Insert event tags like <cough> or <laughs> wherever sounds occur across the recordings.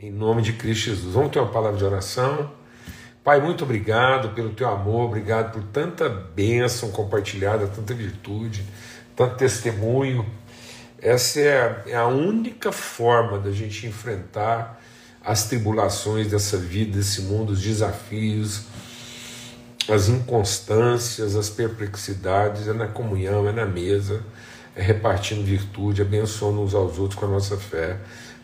Em nome de Cristo Jesus. Vamos ter uma palavra de oração. Pai, muito obrigado pelo teu amor, obrigado por tanta bênção compartilhada, tanta virtude, tanto testemunho. Essa é a, é a única forma da gente enfrentar as tribulações dessa vida, desse mundo, os desafios, as inconstâncias, as perplexidades, é na comunhão, é na mesa, é repartindo virtude, abençoando uns aos outros com a nossa fé,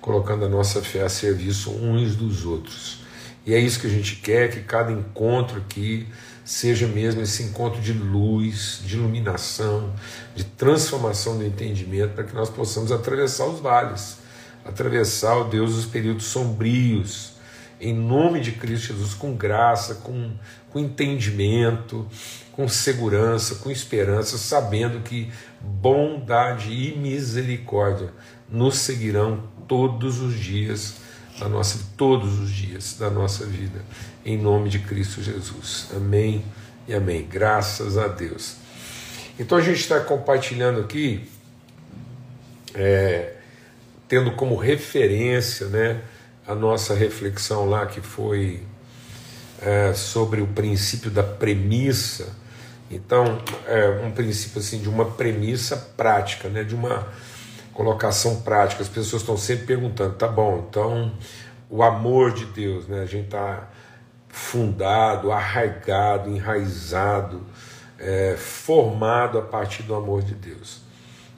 colocando a nossa fé a serviço uns dos outros. E é isso que a gente quer, que cada encontro aqui seja mesmo esse encontro de luz, de iluminação, de transformação do entendimento, para que nós possamos atravessar os vales, atravessar, ó Deus, os períodos sombrios, em nome de Cristo Jesus, com graça, com, com entendimento, com segurança, com esperança, sabendo que bondade e misericórdia nos seguirão todos os dias da nossa todos os dias da nossa vida, em nome de Cristo Jesus. Amém e amém. Graças a Deus. Então a gente está compartilhando aqui, é, tendo como referência, né, a nossa reflexão lá que foi é, sobre o princípio da premissa. Então, é um princípio assim de uma premissa prática, né, de uma colocação prática. As pessoas estão sempre perguntando, tá bom, então o amor de Deus, né? A gente está fundado, arraigado, enraizado, é, formado a partir do amor de Deus.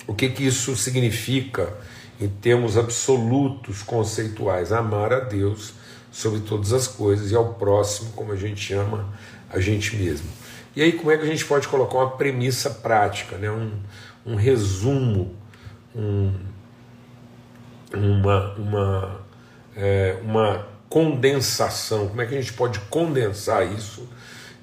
O que, que isso significa em termos absolutos, conceituais? Amar a Deus sobre todas as coisas e ao próximo como a gente ama a gente mesmo. E aí, como é que a gente pode colocar uma premissa prática, né? um, um resumo um, uma, uma, é, uma condensação, como é que a gente pode condensar isso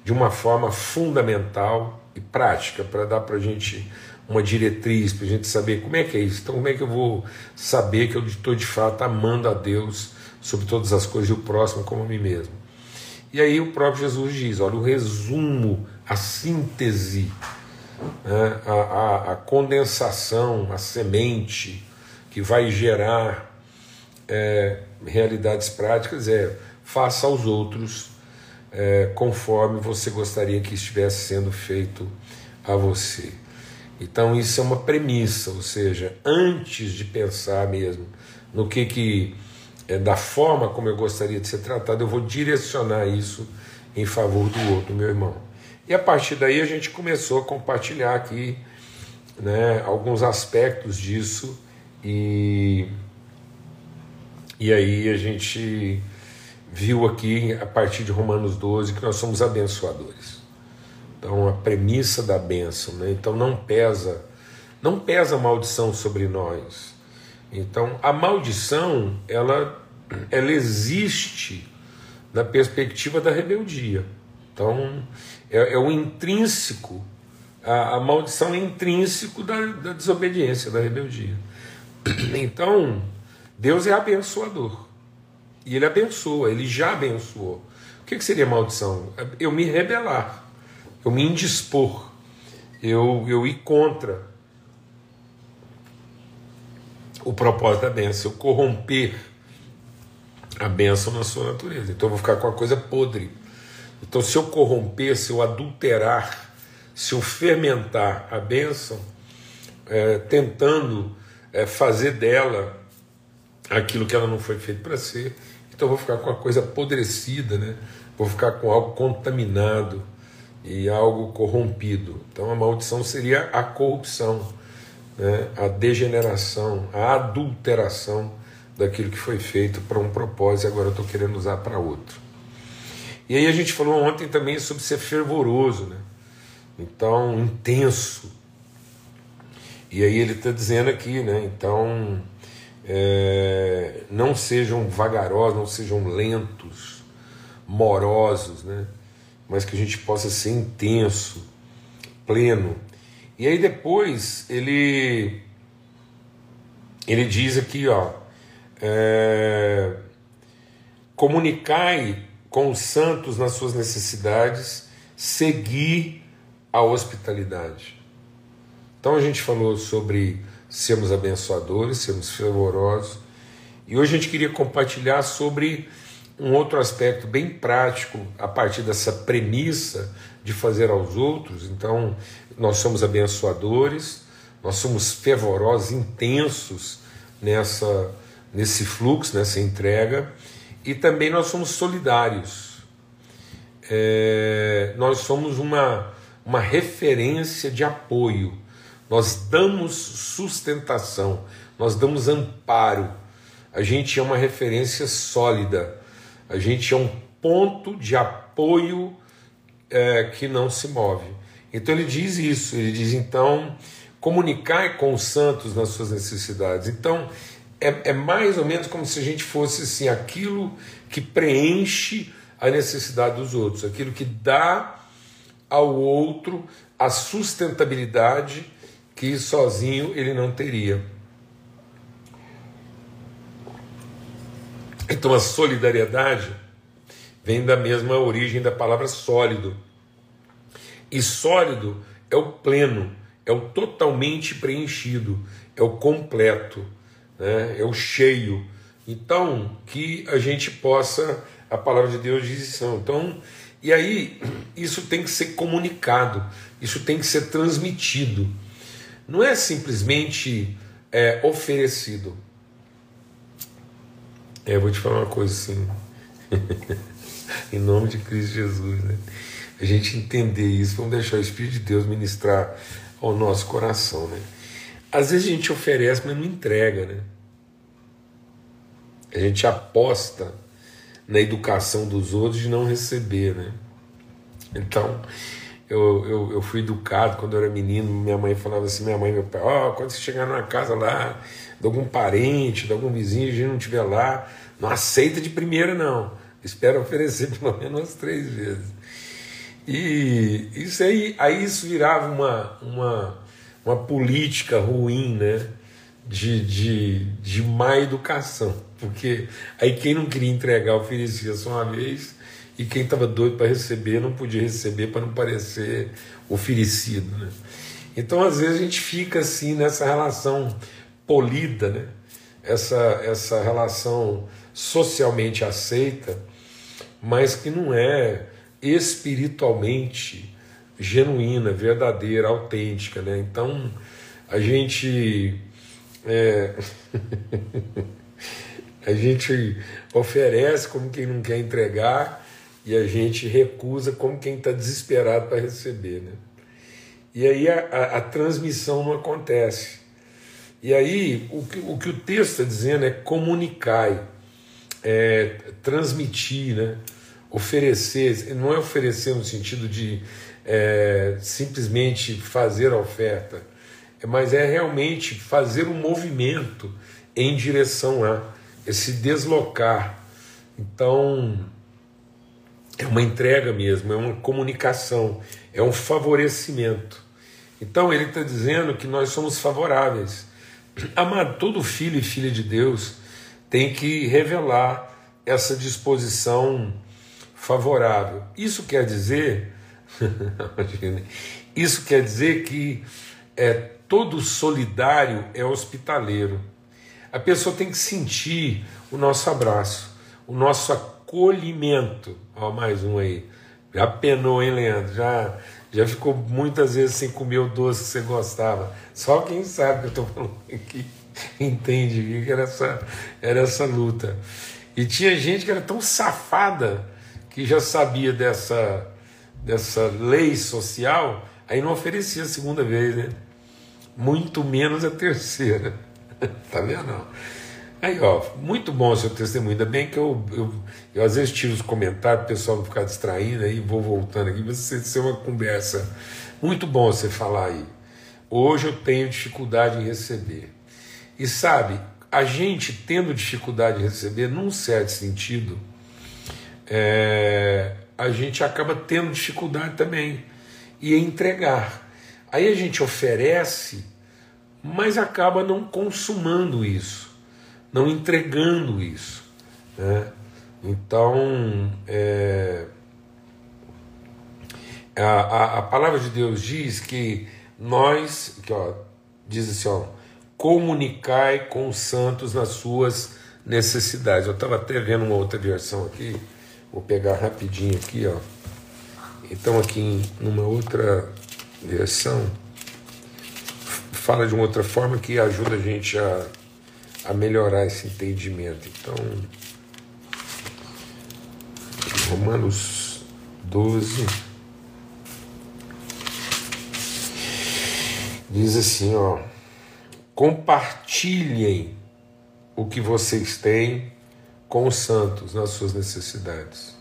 de uma forma fundamental e prática para dar para a gente uma diretriz, para a gente saber como é que é isso. Então, como é que eu vou saber que eu estou de fato amando a Deus sobre todas as coisas e o próximo como a mim mesmo? E aí o próprio Jesus diz: olha, o resumo, a síntese né, a, a, a, condensação, a semente que vai gerar é, realidades práticas é faça aos outros é, conforme você gostaria que estivesse sendo feito a você. Então isso é uma premissa, ou seja, antes de pensar mesmo no que que é, da forma como eu gostaria de ser tratado, eu vou direcionar isso em favor do outro, meu irmão. E a partir daí a gente começou a compartilhar aqui né, alguns aspectos disso e, e aí a gente viu aqui a partir de Romanos 12 que nós somos abençoadores. Então a premissa da bênção, né? então não pesa, não pesa maldição sobre nós. Então a maldição ela, ela existe na perspectiva da rebeldia. Então é, é o intrínseco, a, a, maldição é intrínseco da, da desobediência, da rebeldia. <clears throat> Então, Deus é abençoador. E Ele abençoa, Ele já abençoou. O que, que seria maldição? Eu me rebelar, eu me indispor, eu, eu ir contra o propósito da bênção, eu corromper a bênção na sua natureza. Então eu vou ficar com a coisa podre. Então, se eu corromper, se eu adulterar, se eu fermentar a bênção, é, tentando é, fazer dela aquilo que ela não foi feita para ser, então eu vou ficar com a coisa apodrecida, né? vou ficar com algo contaminado e algo corrompido. Então a maldição seria a corrupção, né? a degeneração, a adulteração daquilo que foi feito para um propósito e agora eu estou querendo usar para outro. E aí a gente falou ontem também sobre ser fervoroso, né? Então, intenso. E aí ele está dizendo aqui, né? Então, é, não sejam vagarosos, não sejam lentos, morosos, né? Mas que a gente possa ser intenso, pleno. E aí depois ele ele diz aqui, ó, é, comunicai com os santos nas suas necessidades, seguir a hospitalidade. Então a gente falou sobre sermos abençoadores, sermos fervorosos, E hoje a gente queria compartilhar sobre um outro aspecto bem prático a partir dessa premissa de fazer aos outros. Então, nós somos abençoadores, nós somos fervorosos, intensos nessa nesse fluxo, nessa entrega, e também nós somos solidários. É, nós somos uma, uma referência de apoio, nós damos sustentação, nós damos amparo, a gente é uma referência sólida, a gente é um ponto de apoio é, que não se move. Então ele diz isso, ele diz então comunicar com os santos nas suas necessidades. Então é, é mais ou menos como se a gente fosse assim, aquilo que preenche a necessidade dos outros, aquilo que dá ao outro a sustentabilidade que sozinho ele não teria. Então a solidariedade vem da mesma origem da palavra sólido. E sólido é o pleno, é o totalmente preenchido, é o completo né? é o cheio. Então, que a gente possa, a palavra de Deus diz isso. Então, e aí, isso tem que ser comunicado, isso tem que ser transmitido. Não é simplesmente é, oferecido. É, eu vou te falar uma coisa assim, <laughs> em nome de Cristo Jesus, né? A gente entender isso, vamos deixar o Espírito de Deus ministrar ao nosso coração, né? Às vezes a gente oferece, mas não entrega, né? A gente aposta na educação dos outros de não receber, né? Então, eu, eu, eu fui educado quando eu era menino, minha mãe falava assim, minha mãe meu pai, ó, oh, quando você chegar numa casa lá, de algum parente, de algum vizinho, a gente não estiver lá, não aceita de primeira não, espera oferecer <laughs> pelo menos umas três vezes. E isso aí, aí isso virava uma, uma, uma política ruim, né? De, de, de má educação, porque aí quem não queria entregar oferecia só uma vez e quem estava doido para receber não podia receber para não parecer oferecido. Né? Então, às vezes, a gente fica assim nessa relação polida, né? essa, essa relação socialmente aceita, mas que não é espiritualmente genuína, verdadeira, autêntica, né? Então a gente é... <laughs> a gente oferece como quem não quer entregar e a gente recusa como quem está desesperado para receber, né? E aí a, a, a, transmissão não acontece. E aí o que o, que o texto está dizendo é comunicar, é transmitir, né? oferecer, não é oferecer no sentido de é, simplesmente fazer a oferta, mas é realmente fazer um movimento em direção a esse deslocar. Então, é uma entrega mesmo, é uma comunicação, é um favorecimento. Então, ele está dizendo que nós somos favoráveis. Amado, todo filho e filha de Deus tem que revelar essa disposição favorável. Isso quer dizer, <laughs> isso quer dizer que é, todo solidário é hospitaleiro. A pessoa tem que sentir o nosso abraço, o nosso acolhimento. Ó, mais um aí. Já penou, hein, Leandro? Já, já ficou muitas vezes sem comer o doce que você gostava. Só quem sabe que eu estou falando aqui <laughs> entende que era essa, era essa luta. E tinha gente que era tão safada que já sabia dessa, dessa lei social, aí não oferecia a segunda vez, né? Muito menos a terceira. <laughs> tá vendo? Não? Aí, ó, muito bom o seu testemunho. Ainda bem que eu, eu, eu às vezes tiro os comentários o pessoal não ficar distraindo aí, vou voltando aqui, mas ser uma conversa. Muito bom você falar aí. Hoje eu tenho dificuldade em receber. E sabe, a gente tendo dificuldade em receber, num certo sentido, é, a gente acaba tendo dificuldade também e entregar. Aí a gente oferece, mas acaba não consumando isso, não entregando isso. Né? Então, é, a, a, palavra de Deus diz que nós, que, ó, diz assim, ó, comunicai com os santos nas suas necessidades. Eu estava até vendo uma outra versão aqui, vou pegar rapidinho aqui, ó. Então aqui em outra versão fala de uma outra forma que ajuda a gente a, a melhorar esse entendimento. Então, Romanos 12 diz assim, ó: Compartilhem o que vocês têm com os santos nas suas necessidades.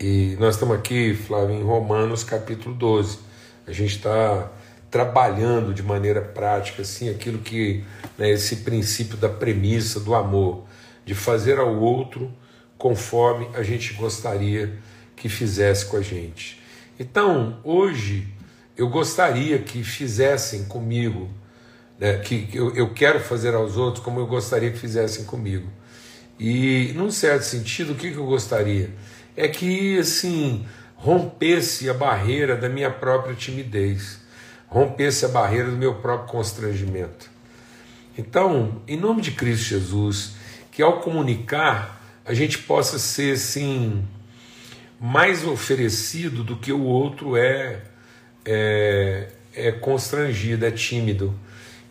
E nós estamos aqui, Flávio, em Romanos capítulo 12. A gente está trabalhando de maneira prática assim aquilo que né, esse princípio da premissa do amor, de fazer ao outro conforme a gente gostaria que fizesse com a gente. Então, hoje eu gostaria que fizessem comigo, né, que eu, eu quero fazer aos outros como eu gostaria que fizessem comigo. E, num certo sentido, o que, que eu gostaria? É que, assim, rompesse a barreira da minha própria timidez rompesse a barreira do meu próprio constrangimento. Então, em nome de Cristo Jesus, que ao comunicar a gente possa ser assim mais oferecido do que o outro é, é, é constrangido, é tímido.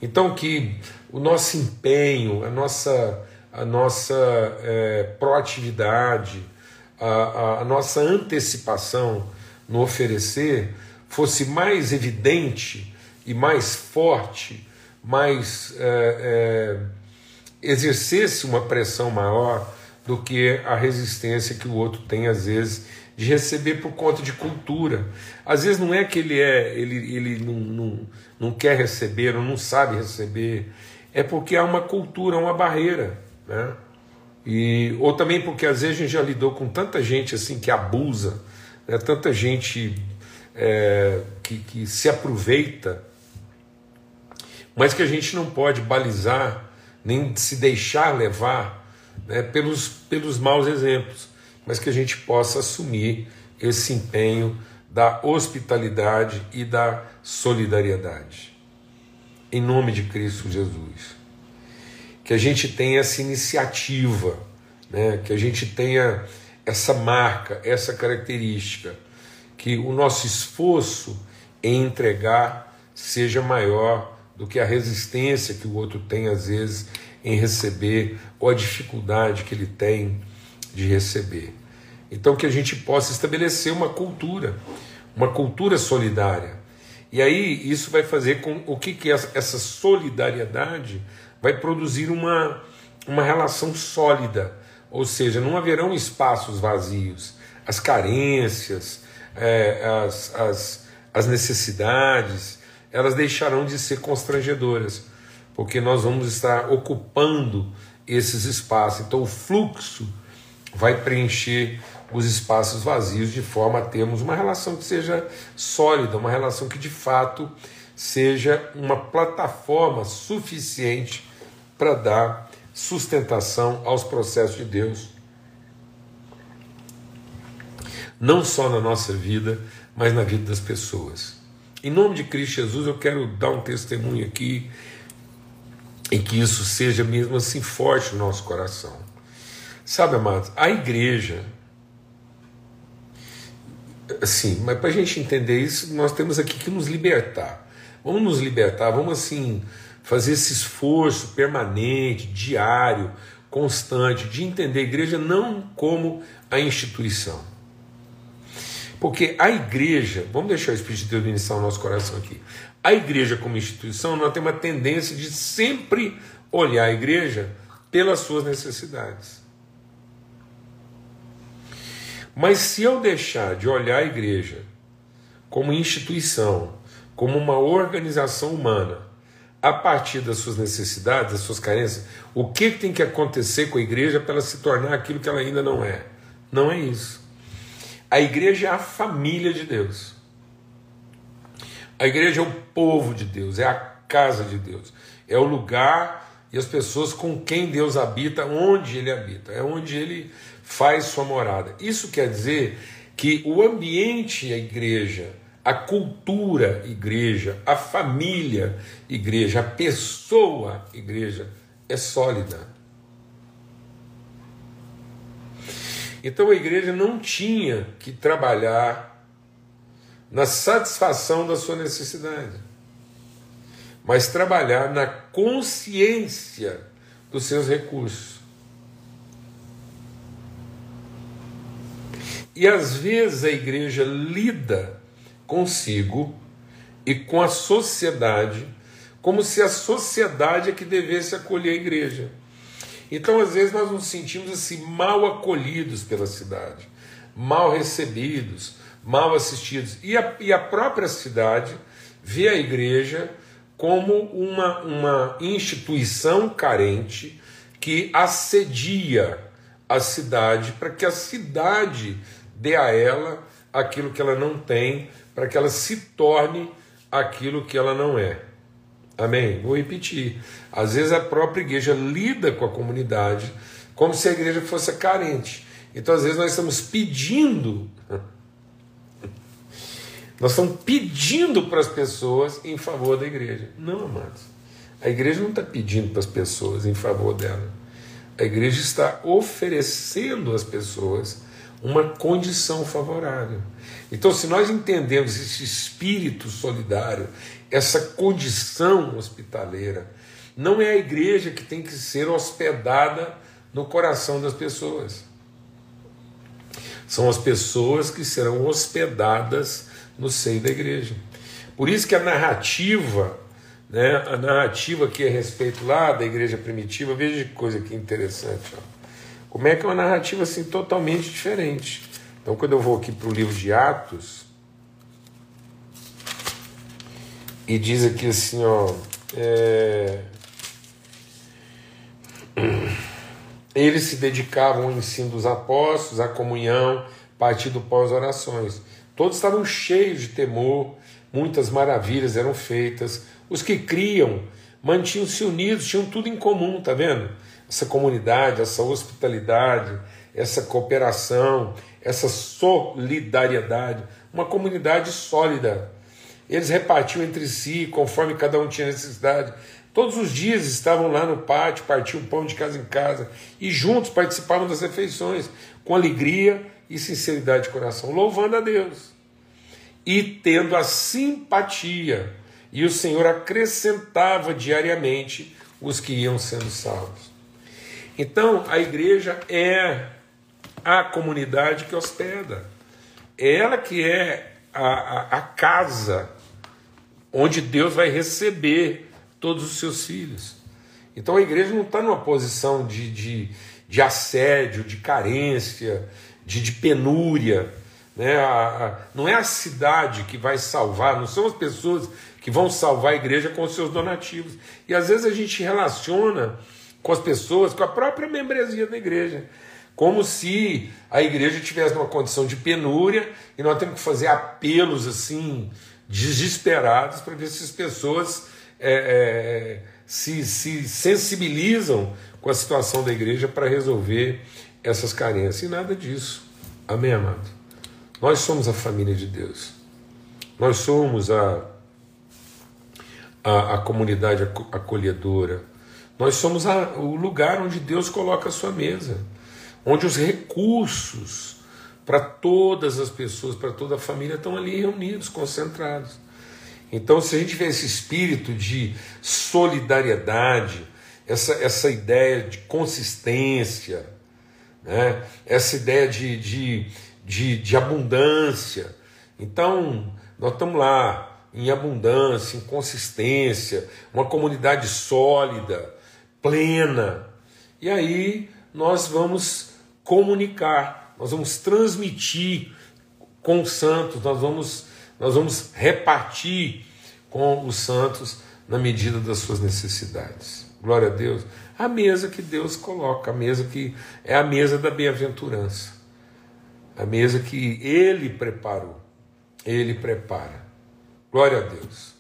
Então que o nosso empenho, a nossa, a nossa é, proatividade, a, a, a nossa antecipação no oferecer fosse mais evidente e mais forte, mais é, é, exercesse uma pressão maior do que a resistência que o outro tem às vezes de receber por conta de cultura. Às vezes não é que ele é, ele, ele não, não, não quer receber ou não sabe receber, é porque há uma cultura, uma barreira, né? E, ou também porque às vezes a gente já lidou com tanta gente assim que abusa, né? tanta gente é, que, que se aproveita, mas que a gente não pode balizar nem se deixar levar né, pelos, pelos maus exemplos, mas que a gente possa assumir esse empenho da hospitalidade e da solidariedade. Em nome de Cristo Jesus. Que a gente tenha essa iniciativa, né, que a gente tenha essa marca, essa característica que o nosso esforço em entregar seja maior do que a resistência que o outro tem, às vezes, em receber, ou a dificuldade que ele tem de receber. Então, que a gente possa estabelecer uma cultura, uma cultura solidária. E aí, isso vai fazer com o que, que essa solidariedade vai produzir uma, uma relação sólida, ou seja, não haverão espaços vazios, as carências, é, as, as, as necessidades, elas deixarão de ser constrangedoras, porque nós vamos estar ocupando esses espaços. Então, o fluxo vai preencher os espaços vazios de forma a termos uma relação que seja sólida, uma relação que de fato seja uma plataforma suficiente para dar sustentação aos processos de Deus não só na nossa vida, mas na vida das pessoas. Em nome de Cristo Jesus, eu quero dar um testemunho aqui em que isso seja mesmo assim forte no nosso coração. Sabe, amados, a igreja, assim, mas para a gente entender isso, nós temos aqui que nos libertar. Vamos nos libertar, vamos assim fazer esse esforço permanente, diário, constante, de entender a igreja não como a instituição porque a igreja, vamos deixar o Espírito de Deus iniciar o nosso coração aqui. A igreja, como instituição, nós temos uma tendência de sempre olhar a igreja pelas suas necessidades. Mas se eu deixar de olhar a igreja como instituição, como uma organização humana, a partir das suas necessidades, das suas carências, o que tem que acontecer com a igreja para ela se tornar aquilo que ela ainda não é? Não é isso. A igreja é a família de Deus. A igreja é o povo de Deus, é a casa de Deus, é o lugar e as pessoas com quem Deus habita, onde ele habita, é onde ele faz sua morada. Isso quer dizer que o ambiente a igreja, a cultura igreja, a família igreja, a pessoa igreja é sólida. Então a igreja não tinha que trabalhar na satisfação da sua necessidade, mas trabalhar na consciência dos seus recursos. E às vezes a igreja lida consigo e com a sociedade como se a sociedade é que devesse acolher a igreja. Então, às vezes, nós nos sentimos assim mal acolhidos pela cidade, mal recebidos, mal assistidos. E a, e a própria cidade vê a igreja como uma, uma instituição carente que assedia a cidade para que a cidade dê a ela aquilo que ela não tem, para que ela se torne aquilo que ela não é. Amém? Vou repetir. Às vezes a própria igreja lida com a comunidade como se a igreja fosse carente. Então, às vezes, nós estamos pedindo, <laughs> nós estamos pedindo para as pessoas em favor da igreja. Não, amados. A igreja não está pedindo para as pessoas em favor dela. A igreja está oferecendo às pessoas uma condição favorável. Então, se nós entendemos esse espírito solidário, essa condição hospitaleira, não é a igreja que tem que ser hospedada no coração das pessoas. São as pessoas que serão hospedadas no seio da igreja. Por isso que a narrativa, né, a narrativa que é respeito lá da igreja primitiva, veja que coisa que interessante. Ó. Como é que é uma narrativa assim totalmente diferente. Então, quando eu vou aqui para o livro de Atos, e diz aqui assim, ó. É... <clears throat> Eles se dedicavam ao ensino dos apóstolos, à comunhão, partido pós orações. Todos estavam cheios de temor, muitas maravilhas eram feitas. Os que criam mantinham-se unidos, tinham tudo em comum, tá vendo? Essa comunidade, essa hospitalidade, essa cooperação, essa solidariedade, uma comunidade sólida. Eles repartiam entre si, conforme cada um tinha necessidade. Todos os dias estavam lá no pátio, partiam pão de casa em casa e juntos participavam das refeições, com alegria e sinceridade de coração, louvando a Deus e tendo a simpatia. E o Senhor acrescentava diariamente os que iam sendo salvos. Então, a igreja é a comunidade que hospeda, é ela que é a, a, a casa onde Deus vai receber todos os seus filhos. Então a igreja não está numa posição de, de, de, assédio, de carência, de, de penúria. Né? A, a, não é a cidade que vai salvar, não são as pessoas que vão salvar a igreja com os seus donativos. E às vezes a gente relaciona com as pessoas, com a própria membresia da igreja, como se a igreja tivesse uma condição de penúria e nós temos que fazer apelos assim desesperados para ver se as pessoas é, é, se, se sensibilizam com a situação da igreja para resolver essas carências. E nada disso. Amém, amado? Nós somos a família de Deus. Nós somos a, a, a comunidade acolhedora. Nós somos a, o lugar onde Deus coloca a sua mesa, onde os recursos para todas as pessoas, para toda a família, estão ali reunidos, concentrados. Então, se a gente vê esse espírito de solidariedade, essa, essa ideia de consistência, né? essa ideia de, de, de, de abundância, então nós estamos lá em abundância, em consistência, uma comunidade sólida, plena, e aí nós vamos comunicar nós vamos transmitir com os santos, nós vamos, nós vamos repartir com os santos na medida das suas necessidades. Glória a Deus. A mesa que Deus coloca, a mesa que é a mesa da bem-aventurança, a mesa que Ele preparou, Ele prepara. Glória a Deus.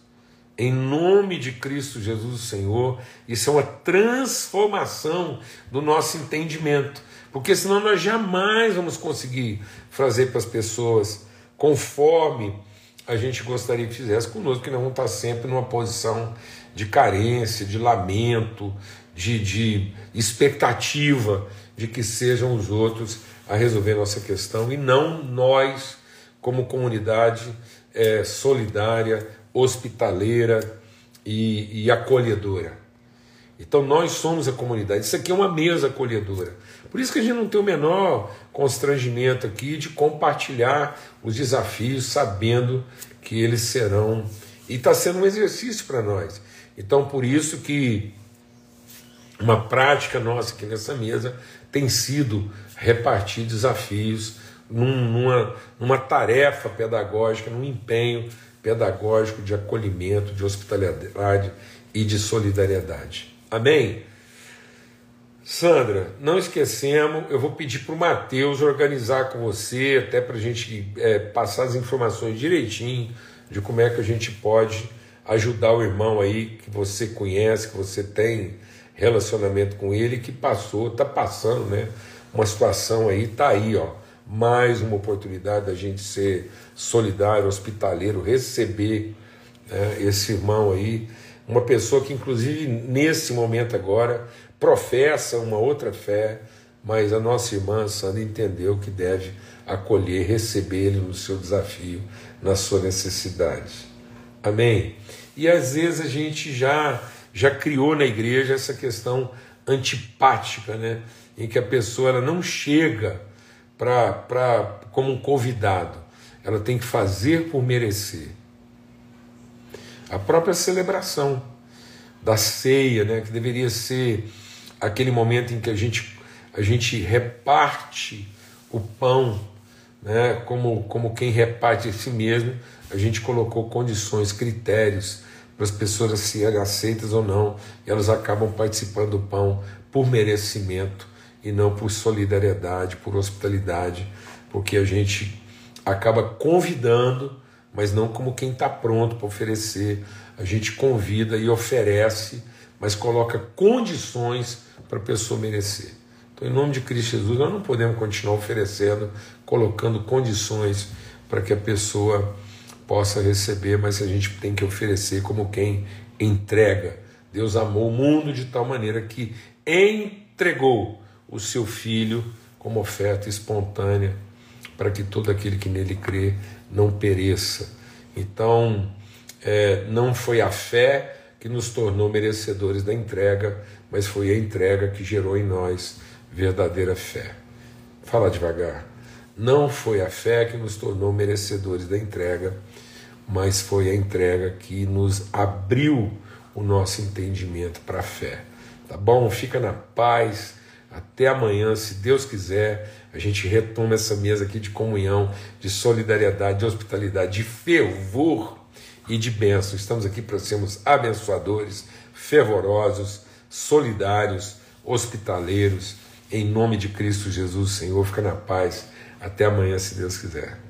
Em nome de Cristo Jesus, Senhor, isso é uma transformação do nosso entendimento. Porque senão nós jamais vamos conseguir fazer para as pessoas conforme a gente gostaria que fizesse conosco, que não vamos estar sempre numa posição de carência, de lamento, de, de expectativa de que sejam os outros a resolver nossa questão e não nós, como comunidade é, solidária, hospitaleira e, e acolhedora. Então nós somos a comunidade. Isso aqui é uma mesa acolhedora. Por isso que a gente não tem o menor constrangimento aqui de compartilhar os desafios, sabendo que eles serão. E está sendo um exercício para nós. Então, por isso que uma prática nossa aqui nessa mesa tem sido repartir desafios num, numa, numa tarefa pedagógica, num empenho pedagógico de acolhimento, de hospitalidade e de solidariedade. Amém? Sandra, não esquecemos, eu vou pedir para o Matheus organizar com você, até para a gente é, passar as informações direitinho de como é que a gente pode ajudar o irmão aí que você conhece, que você tem relacionamento com ele, que passou, está passando, né? Uma situação aí, está aí, ó. Mais uma oportunidade da gente ser solidário, hospitaleiro, receber né, esse irmão aí uma pessoa que, inclusive, nesse momento agora, professa uma outra fé, mas a nossa irmã Sandra entendeu que deve acolher, receber ele no seu desafio, na sua necessidade. Amém? E às vezes a gente já, já criou na igreja essa questão antipática, né? em que a pessoa ela não chega para como um convidado, ela tem que fazer por merecer. A própria celebração da ceia, né, que deveria ser aquele momento em que a gente, a gente reparte o pão, né, como, como quem reparte a si mesmo, a gente colocou condições, critérios para as pessoas serem aceitas ou não, e elas acabam participando do pão por merecimento e não por solidariedade, por hospitalidade, porque a gente acaba convidando mas não como quem está pronto para oferecer. A gente convida e oferece, mas coloca condições para a pessoa merecer. Então, em nome de Cristo Jesus, nós não podemos continuar oferecendo, colocando condições para que a pessoa possa receber, mas a gente tem que oferecer como quem entrega. Deus amou o mundo de tal maneira que entregou o seu filho como oferta espontânea para que todo aquele que nele crê não pereça. Então, é, não foi a fé que nos tornou merecedores da entrega, mas foi a entrega que gerou em nós verdadeira fé. Fala devagar. Não foi a fé que nos tornou merecedores da entrega, mas foi a entrega que nos abriu o nosso entendimento para a fé. Tá bom? Fica na paz. Até amanhã, se Deus quiser a gente retoma essa mesa aqui de comunhão, de solidariedade, de hospitalidade, de fervor e de bênção. Estamos aqui para sermos abençoadores, fervorosos, solidários, hospitaleiros, em nome de Cristo Jesus, Senhor. Fica na paz. Até amanhã, se Deus quiser.